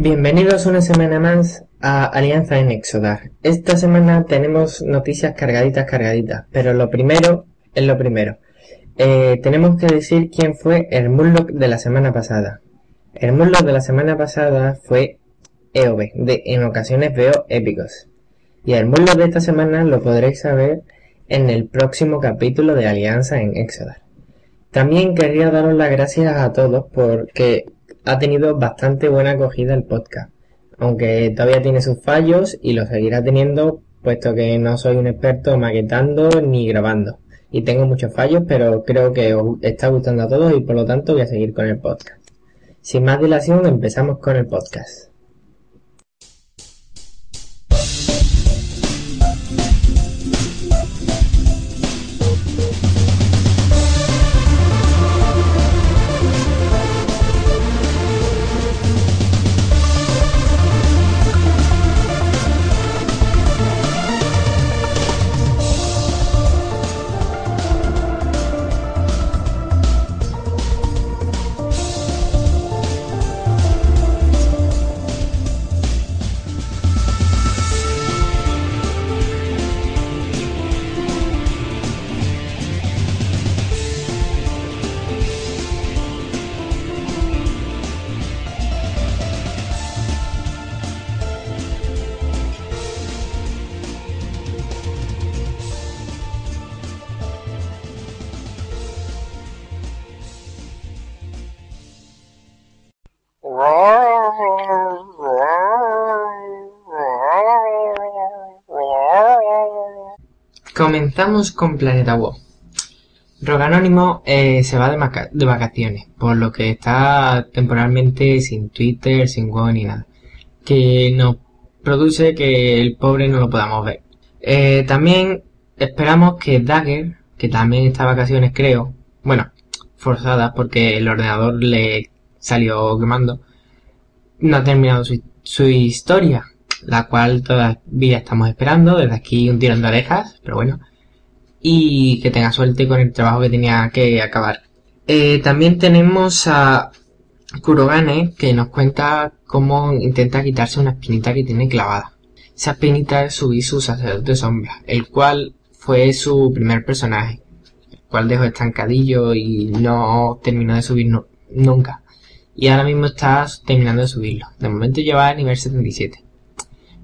Bienvenidos una semana más a Alianza en Exodar. Esta semana tenemos noticias cargaditas, cargaditas, pero lo primero es lo primero. Eh, tenemos que decir quién fue el Murloc de la semana pasada. El Murloc de la semana pasada fue EOB, de En ocasiones veo épicos. Y el Murloc de esta semana lo podréis saber en el próximo capítulo de Alianza en Exodar. También quería daros las gracias a todos porque ha tenido bastante buena acogida el podcast, aunque todavía tiene sus fallos y lo seguirá teniendo puesto que no soy un experto maquetando ni grabando. Y tengo muchos fallos, pero creo que os está gustando a todos y por lo tanto voy a seguir con el podcast. Sin más dilación, empezamos con el podcast. Comenzamos con Planeta WoW. Roganónimo eh, se va de, vacaciones, por lo que está temporalmente sin Twitter, sin WoW ni nada. Que nos produce que el pobre no lo podamos ver. Eh, también esperamos que Dagger, que también está de vacaciones creo, bueno, forzadas porque el ordenador le salió quemando, no ha terminado su, historia la cual todavía estamos esperando. Desde aquí un tirón de orejas, pero bueno. Y que tenga suerte con el trabajo que tenía que acabar. Eh, también tenemos a Kurogane que nos cuenta cómo intenta quitarse una espinita que tiene clavada. Esa espinita es subir su sacerdote sombra, el cual fue su primer personaje, el cual dejó estancadillo y no terminó de subir nunca. Y ahora mismo está terminando de subirlo. De momento lleva a nivel 77.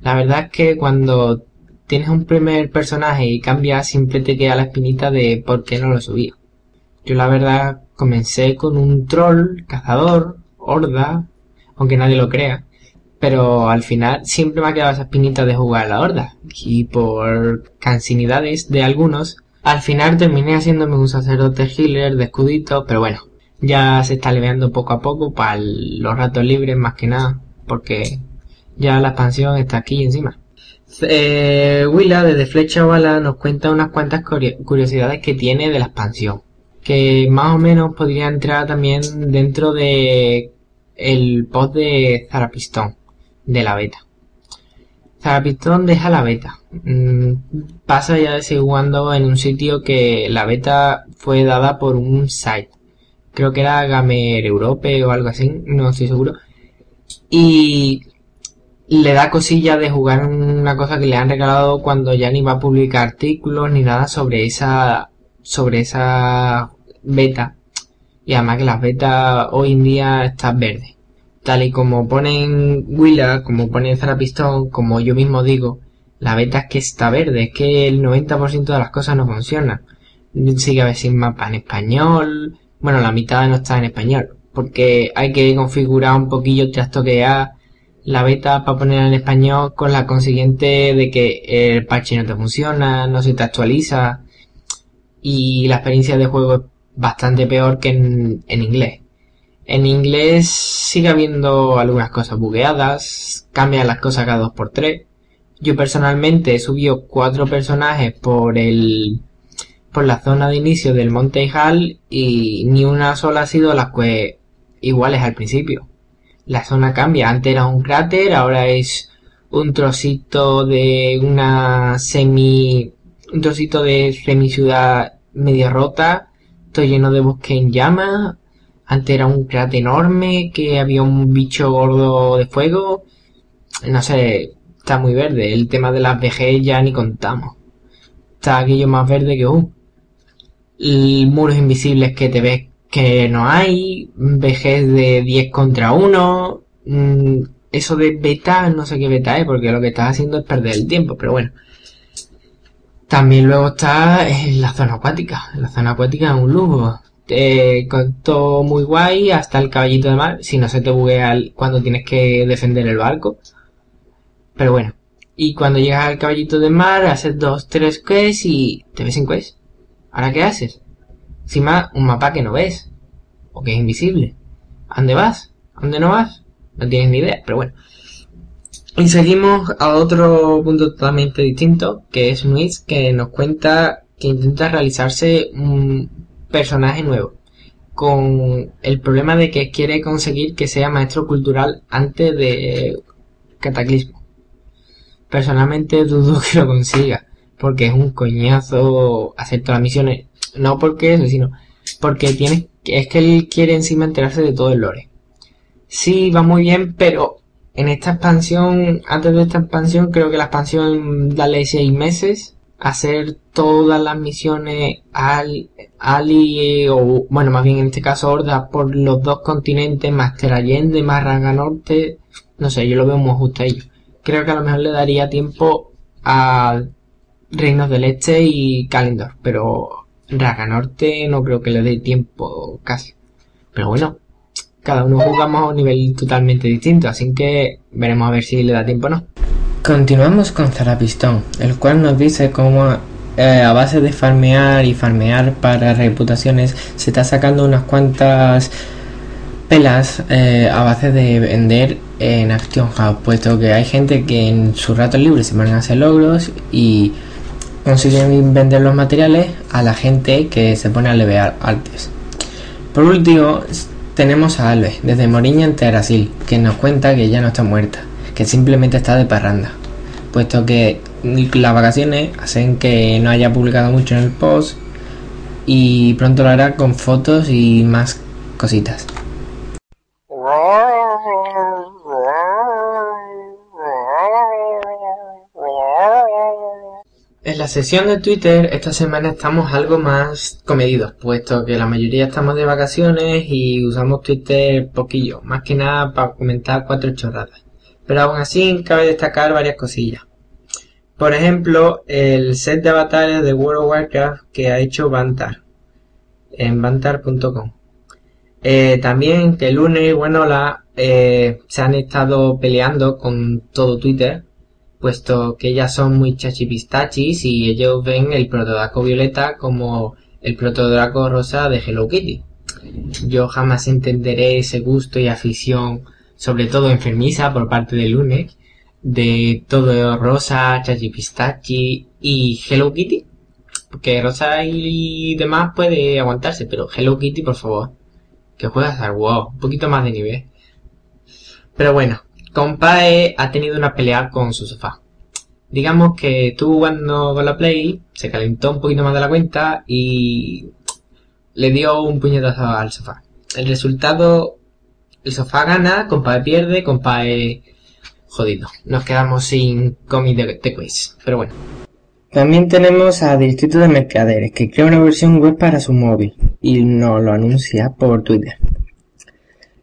La verdad es que cuando tienes un primer personaje y cambias, siempre te queda la espinita de por qué no lo subí. Yo la verdad comencé con un troll, cazador, horda, aunque nadie lo crea. Pero al final siempre me ha quedado esa espinita de jugar a la horda. Y por cansinidades de algunos, al final terminé haciéndome un sacerdote healer de escudito, pero bueno, ya se está aliviando poco a poco para los ratos libres más que nada, porque ya la expansión está aquí encima. Eh, Willa desde Flecha Bala nos cuenta unas cuantas curiosidades que tiene de la expansión. Que más o menos podría entrar también dentro de el post de Zarapistón, de la beta. Zarapistón deja la beta. Mm, pasa ya de en un sitio que la beta fue dada por un site. Creo que era Gamer Europe o algo así, no estoy seguro. Y le da cosilla de jugar una cosa que le han regalado cuando ya ni va a publicar artículos ni nada sobre esa sobre esa beta. Y además que las betas hoy en día están verdes tal y como ponen Willa como ponen Zarapistón como yo mismo digo la beta es que está verde es que el 90% de las cosas no funcionan. Sigue a sin mapa en español bueno la mitad no está en español porque hay que configurar un poquillo trastoquear la beta para poner en español con la consiguiente de que el parche no te funciona, no se te actualiza y la experiencia de juego es bastante peor que en, inglés. En inglés sigue habiendo algunas cosas bugueadas, cambian las cosas cada 2x3. Yo personalmente he subido cuatro personajes por el por la zona de inicio del Monte Hall y ni una sola ha sido las que iguales al principio. La zona cambia, antes era un cráter, ahora es un trocito de una semi un trocito de semi ciudad media rota, todo lleno de bosque en llamas, antes era un cráter enorme que había un bicho gordo de fuego. No sé, está muy verde. El tema de las vejez ya ni contamos. Está aquello más verde que Uh. Muros invisibles que te ves que no hay. Vejez de 10 contra 1. Mm, eso de beta, no sé qué beta es, porque lo que estás haciendo es perder el tiempo, pero bueno. También luego está en la zona acuática. La zona acuática es un lujo eh, con todo muy guay hasta el caballito de mar, si no se te buguea cuando tienes que defender el barco. Pero bueno, y cuando llegas al caballito de mar, haces dos, tres quests y te ves sin quest. ¿Ahora qué haces? Encima, un mapa que no ves, o que es invisible. ¿A dónde vas? ¿A dónde no vas? No tienes ni idea, pero bueno. Y seguimos a otro punto totalmente distinto, que es Nuis, que nos cuenta que intenta realizarse un personaje nuevo, con el problema de que quiere conseguir que sea maestro cultural antes de Cataclismo. Personalmente dudo que lo consiga, porque es un coñazo hacer todas las misiones, no porque eso, sino porque tiene, es que él quiere encima enterarse de todo el lore. Sí, va muy bien, pero en esta expansión, antes de esta expansión, creo que la expansión dale seis meses hacer todas las misiones al Ali o bueno más bien en este caso Horda por los dos continentes más Terallende más Norte no sé yo lo veo muy justo a ello creo que a lo mejor le daría tiempo a Reinos del Este y Kalendor pero Ranga Norte no creo que le dé tiempo casi. Pero bueno cada uno jugamos a un nivel totalmente distinto así que veremos a ver si le da tiempo o no. Continuamos con Zarapistón, el cual nos dice cómo eh, a base de farmear y farmear para reputaciones se está sacando unas cuantas pelas eh, a base de vender en Action House, puesto que hay gente que en su rato libre se van a hacer logros y consiguen vender los materiales a la gente que se pone a levear artes. Por último, tenemos a Alves, desde Moriña en Brasil, que nos cuenta que ya no está muerta que simplemente está de parranda, puesto que las vacaciones hacen que no haya publicado mucho en el post y pronto lo hará con fotos y más cositas. En la sesión de Twitter esta semana estamos algo más comedidos, puesto que la mayoría estamos de vacaciones y usamos Twitter poquillo, más que nada para comentar cuatro chorradas pero aún así cabe destacar varias cosillas. Por ejemplo, el set de avatares de World of Warcraft que ha hecho Bantar en bantar.com. Eh, también que Lune y Buenola eh, se han estado peleando con todo Twitter, puesto que ellas son muy chachipistachis y ellos ven el protodraco violeta como el protodraco rosa de Hello Kitty. Yo jamás entenderé ese gusto y afición sobre todo enfermiza por parte de Lunex, de todo Rosa, Chachi Pistachi y Hello Kitty. Porque Rosa y demás puede aguantarse, pero Hello Kitty, por favor, que juegas al WoW, un poquito más de nivel. Pero bueno, Compae ha tenido una pelea con su sofá. Digamos que tú cuando con la Play se calentó un poquito más de la cuenta y le dio un puñetazo al sofá. El resultado el sofá gana, Compae pierde, Compae jodido. Nos quedamos sin cómic de quiz. Pero bueno. También tenemos a Distrito de Mercaderes, que crea una versión web para su móvil y nos lo anuncia por Twitter.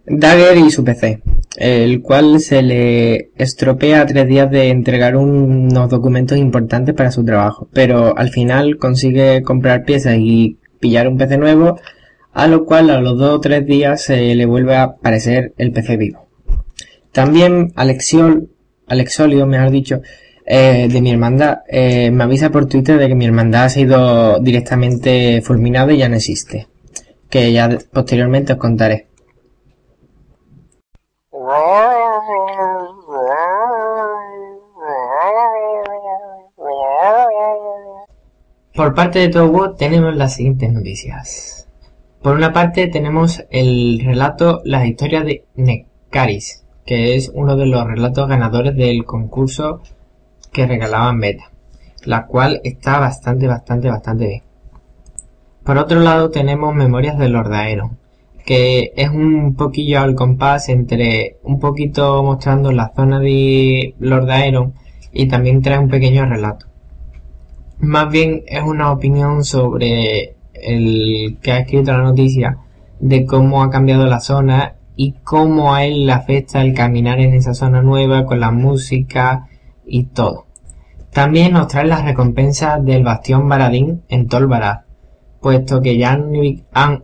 Dagger y su PC, el cual se le estropea a tres días de entregar unos documentos importantes para su trabajo, pero al final consigue comprar piezas y pillar un PC nuevo a lo cual a los dos o tres días se le vuelve a aparecer el PC vivo. También Alexiol, Alexolio, mejor dicho, eh, de mi hermandad, eh, me avisa por Twitter de que mi hermandad ha sido directamente fulminada y ya no existe. Que ya posteriormente os contaré. Por parte de Togo tenemos las siguientes noticias. Por una parte tenemos el relato Las historias de Nekaris, que es uno de los relatos ganadores del concurso que regalaban Beta, la cual está bastante, bastante, bastante bien. Por otro lado tenemos Memorias de Lord Aeron, que es un poquillo al compás entre un poquito mostrando la zona de Lord Aeron y también trae un pequeño relato. Más bien es una opinión sobre el que ha escrito la noticia de cómo ha cambiado la zona y cómo a él le afecta el caminar en esa zona nueva con la música y todo. También nos trae las recompensas del Bastión Baradín en Tolbarad, puesto que ya han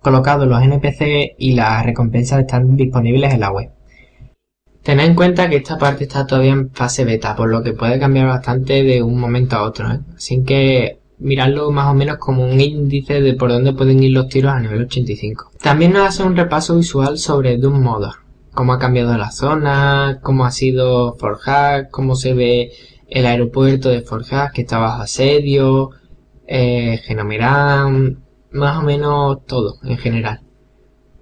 colocado los NPC y las recompensas están disponibles en la web. Tened en cuenta que esta parte está todavía en fase beta, por lo que puede cambiar bastante de un momento a otro, ¿eh? Así que mirarlo más o menos como un índice de por dónde pueden ir los tiros a nivel 85. También nos hace un repaso visual sobre Doom Mother, cómo ha cambiado la zona, cómo ha sido Forjag, cómo se ve el aeropuerto de Forjag que está bajo asedio, eh, más o menos todo en general.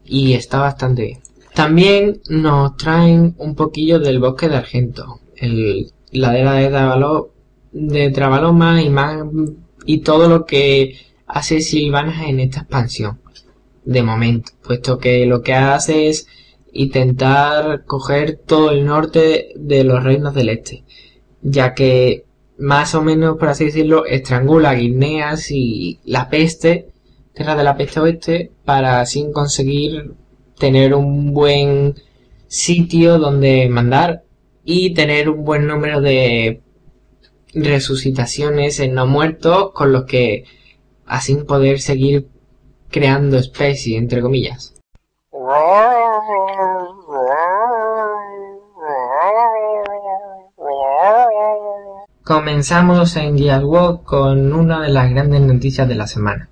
Y está bastante bien. También nos traen un poquillo del bosque de Argento, el, la era de, Trabaloma de Travaloma y todo lo que hace Silvanas en esta expansión de momento, puesto que lo que hace es intentar coger todo el norte de los reinos del este, ya que más o menos, por así decirlo, estrangula Guineas y la peste, tierra de la peste oeste, para así conseguir tener un buen sitio donde mandar y tener un buen número de resucitaciones en no muertos con los que así poder seguir creando especies entre comillas. Comenzamos en Gear Walk con una de las grandes noticias de la semana,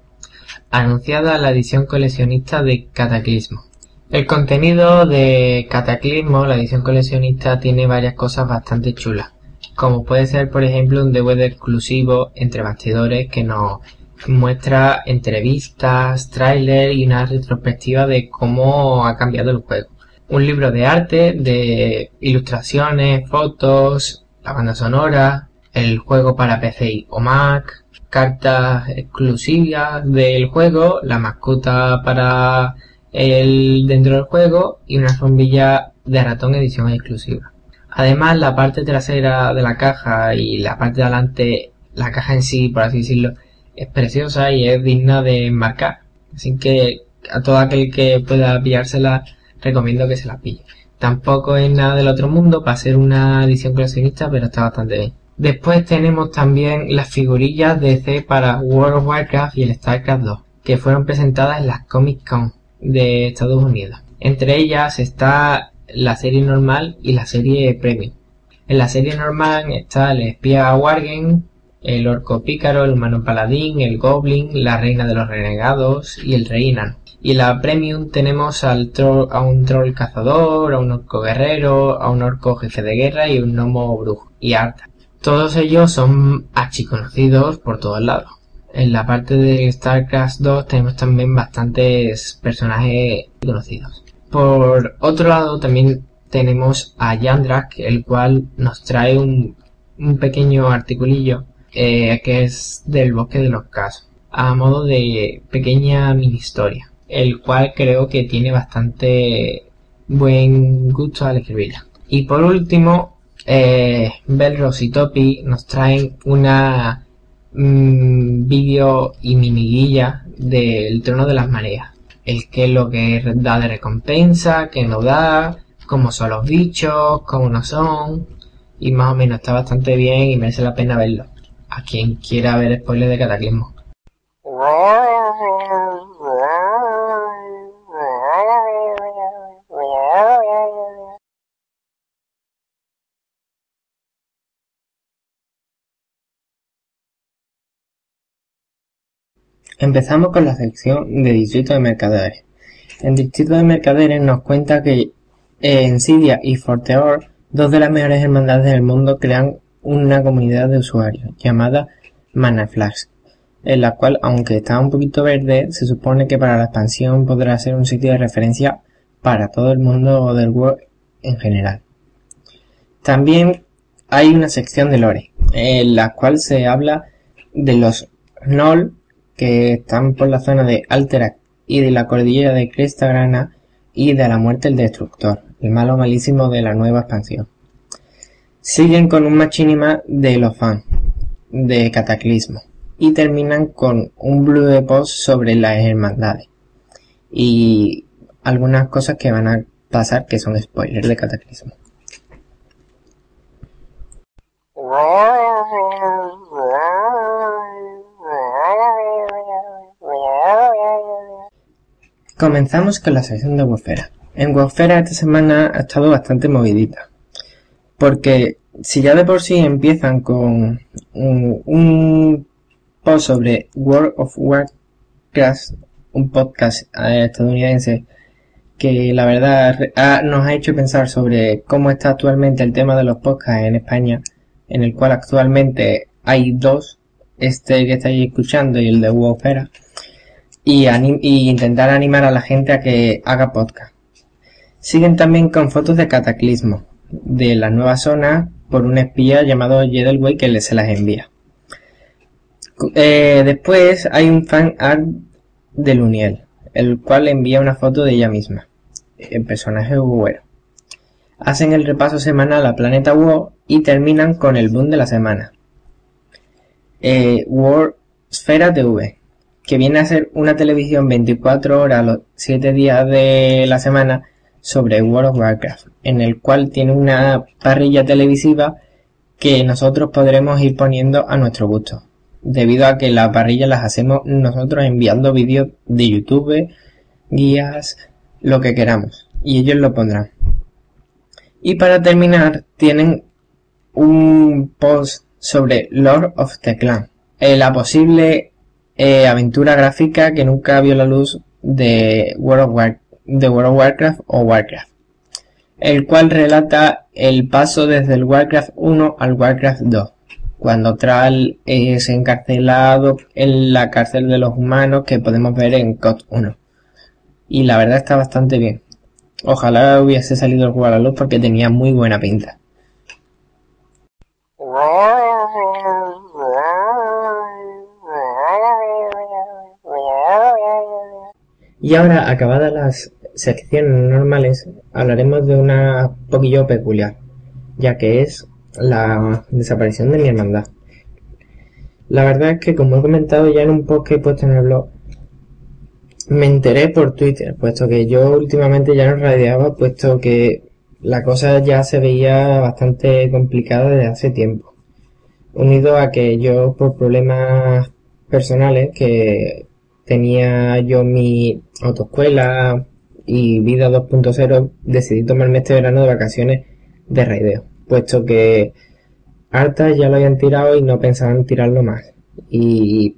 anunciada la edición coleccionista de Cataclismo. El contenido de Cataclismo, la edición coleccionista, tiene varias cosas bastante chulas, como puede ser por ejemplo un DVD exclusivo entre bastidores que nos muestra entrevistas, tráiler y una retrospectiva de cómo ha cambiado el juego. Un libro de arte, de ilustraciones, fotos, la banda sonora, el juego para PC o Mac, cartas exclusivas del juego, la mascota para el dentro del juego y una alfombilla de ratón edición exclusiva. Además, la parte trasera de la caja y la parte de adelante, la caja en sí, por así decirlo, es preciosa y es digna de marcar. Así que a todo aquel que pueda pillársela, recomiendo que se la pille. Tampoco es nada del otro mundo para ser una edición coleccionista, pero está bastante bien. Después tenemos también las figurillas de C para World of Warcraft y el StarCraft 2, que fueron presentadas en las Comic Con de Estados Unidos. Entre ellas está la serie normal y la serie premium. En la serie normal está el espía Wargen, el orco pícaro, el humano paladín, el goblin, la reina de los renegados y el rey Y en la premium tenemos al a un troll cazador, a un orco guerrero, a un orco jefe de guerra y un gnomo brujo y arta. Todos ellos son archiconocidos por todos lados. En la parte de StarCraft 2 tenemos también bastantes personajes conocidos. Por otro lado también tenemos a Yandrak, el cual nos trae un, pequeño articulillo eh, que es del bosque de los casos, a modo de pequeña mini historia, el cual creo que tiene bastante buen gusto al escribirla. Y por último, eh, Belros y Topi nos traen una Mm, vídeo y miniguilla del trono de las mareas. El que es lo que da de recompensa, que no da, cómo son los bichos, cómo no son. Y más o menos está bastante bien y merece la pena verlo. A quien quiera ver spoilers de Cataclismo. Empezamos con la sección de Distrito de Mercaderes. En Distrito de Mercaderes nos cuenta que Ensidia y Forteor, dos de las mejores hermandades del mundo, crean una comunidad de usuarios llamada Manaflash, en la cual, aunque está un poquito verde, se supone que para la expansión podrá ser un sitio de referencia para todo el mundo del World en general. También hay una sección de lore, en la cual se habla de los Gnoll que están por la zona de Alterac y de la cordillera de Cresta Grana y de la muerte del Destructor, el malo malísimo de la nueva expansión. Siguen con un machinima de los fans, de Cataclismo, y terminan con un blue de post sobre las hermandades. Y algunas cosas que van a pasar que son spoilers de Cataclismo. Comenzamos con la sección de Wofera. En Wofera esta semana ha estado bastante movidita. Porque si ya de por sí empiezan con un, post sobre World of Warcraft, un podcast eh, estadounidense, que la verdad nos ha hecho pensar sobre cómo está actualmente el tema de los podcasts en España, en el cual actualmente hay dos, este que estáis escuchando y el de Wofera y, intentar animar a la gente a que haga podcast. Siguen también con fotos de cataclismo de la nueva zona por un espía llamado Jedelway que se las envía. Eh, después hay un fan art de Luniel, el cual envía una foto de ella misma, en personaje bueno. Hacen el repaso semanal a Planeta WoW y terminan con el boom de la semana. Eh, World Sfera TV que viene a ser una televisión 24 horas los 7 días de la semana sobre World of Warcraft, en el cual tiene una parrilla televisiva que nosotros podremos ir poniendo a nuestro gusto, debido a que la parrilla las hacemos nosotros enviando vídeos de YouTube, guías, lo que queramos, y ellos lo pondrán. Y para terminar, tienen un post sobre Lord of the Clan, eh, la posible eh, aventura gráfica que nunca vio la luz de World, of Warcraft o Warcraft, el cual relata el paso desde el Warcraft 1 al Warcraft 2, cuando Tral es encarcelado en la cárcel de los humanos que podemos ver en COD 1. Y la verdad está bastante bien. Ojalá hubiese salido el juego a la luz porque tenía muy buena pinta. Y ahora, acabadas las secciones normales, hablaremos de una poquillo peculiar, ya que es la desaparición de mi hermandad. La verdad es que, como he comentado ya en un post que he puesto en el blog, me enteré por Twitter, puesto que yo últimamente ya no radiaba, puesto que la cosa ya se veía bastante complicada desde hace tiempo. Unido a que yo, por problemas personales, que tenía yo mi autoescuela y vida 2.0, decidí tomarme este verano de vacaciones de raideo, puesto que hartas ya lo habían tirado y no pensaban tirarlo más. Y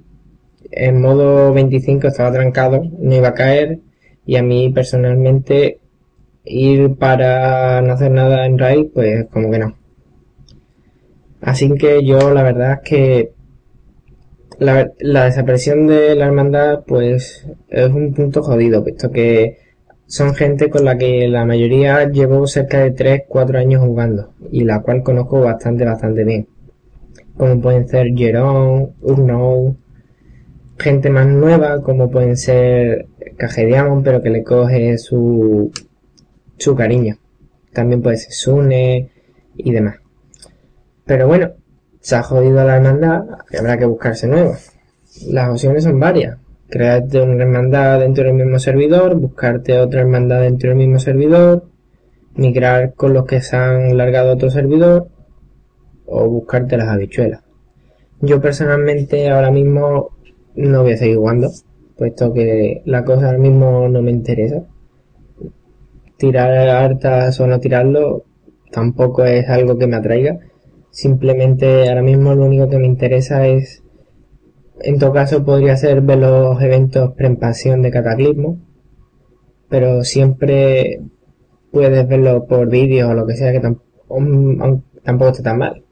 en modo 25 estaba trancado, no iba a caer y a mí personalmente ir para no hacer nada en raid, pues como que no. Así que yo la verdad es que la, desaparición de la hermandad pues es un punto jodido, puesto que son gente con la que la mayoría llevo cerca de 3-4 años jugando y la cual conozco bastante, bastante bien. Como pueden ser Jerón, Urno, gente más nueva como pueden ser Cajediamon pero que le coge su, su cariño. También puede ser Sune y demás. Pero bueno, se ha jodido la hermandad habrá que buscarse nuevas. Las opciones son varias. Crearte una hermandad dentro del mismo servidor, buscarte otra hermandad dentro del mismo servidor, migrar con los que se han largado a otro servidor o buscarte las habichuelas. Yo personalmente ahora mismo no voy a seguir jugando, puesto que la cosa ahora mismo no me interesa. Tirar hartas o no tirarlo tampoco es algo que me atraiga Simplemente ahora mismo lo único que me interesa es, en todo caso podría ser ver los eventos pre-expansión de Cataclismo, pero siempre puedes verlo por vídeo o lo que sea, que tampoco está tan mal.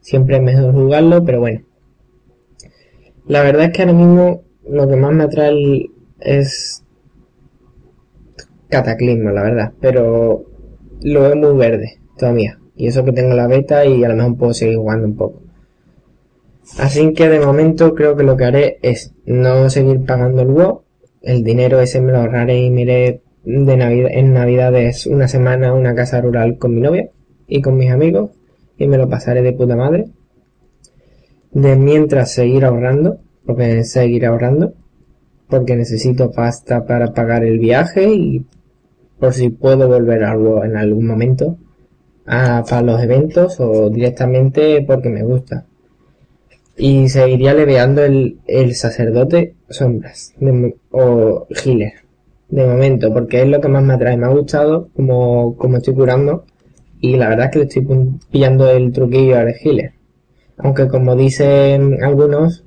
Siempre es mejor jugarlo, pero bueno. La verdad es que ahora mismo lo que más me atrae es Cataclismo, la verdad, pero lo veo muy verde todavía. Y eso que tengo la beta y a lo mejor puedo seguir jugando un poco. Así que de momento creo que lo que haré es no seguir pagando el WoW. El dinero ese me lo ahorraré y miré de Navidad, en Navidades una semana a una casa rural con mi novia y con mis amigos y me lo pasaré de puta madre. De mientras seguir ahorrando, porque seguir ahorrando, porque necesito pasta para pagar el viaje y por si puedo volver algo en algún momento a, para los eventos o directamente porque me gusta. Y seguiría leveando el, el sacerdote sombras o healer de momento porque es lo que más me atrae. Me ha gustado como, como estoy curando y la verdad es que le estoy pillando el truquillo al healer. Aunque como dicen algunos,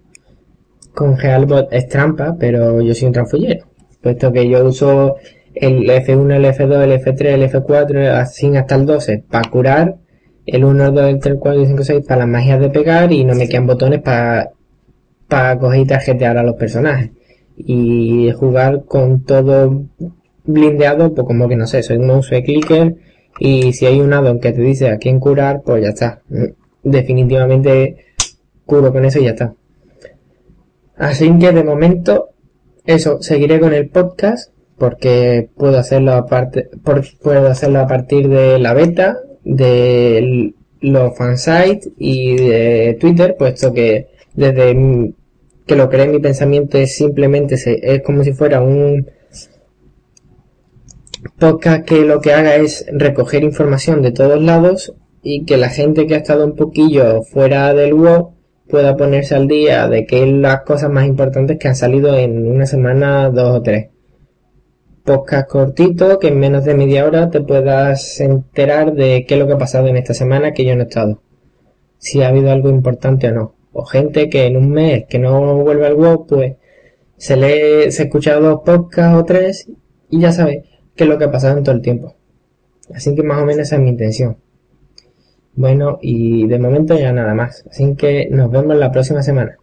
con Gealbot es trampa, pero yo soy un tranfullero. Puesto que yo uso el F1, el F2, el F3, el F4, así hasta el 12 para curar, el 1, el 2, el 3, el 4, el 5, 6 para las magias de pegar y no me quedan botones para para coger y tarjetear a los personajes. Y jugar con todo blindeado, pues como que no sé, soy un mouse de clicker y si hay un addon que te dice a quién curar, pues ya está. Definitivamente curo con eso y ya está. Así que de momento, eso, seguiré con el podcast porque puedo hacerlo aparte, puedo hacerlo a partir de la beta, de los fansites y de Twitter, puesto que desde que lo creé mi pensamiento es simplemente es como si fuera un podcast que lo que haga es recoger información de todos lados y que la gente que ha estado un poquillo fuera del web pueda ponerse al día de qué las cosas más importantes que han salido en una semana, dos o tres podcast cortito que en menos de media hora te puedas enterar de qué es lo que ha pasado en esta semana que yo no he estado. Si ha habido algo importante o no. O gente que en un mes que no vuelve al web, pues se lee, se escucha dos podcasts o tres y ya sabe qué es lo que ha pasado en todo el tiempo. Así que más o menos esa es mi intención. Bueno, y de momento ya nada más. Así que nos vemos la próxima semana.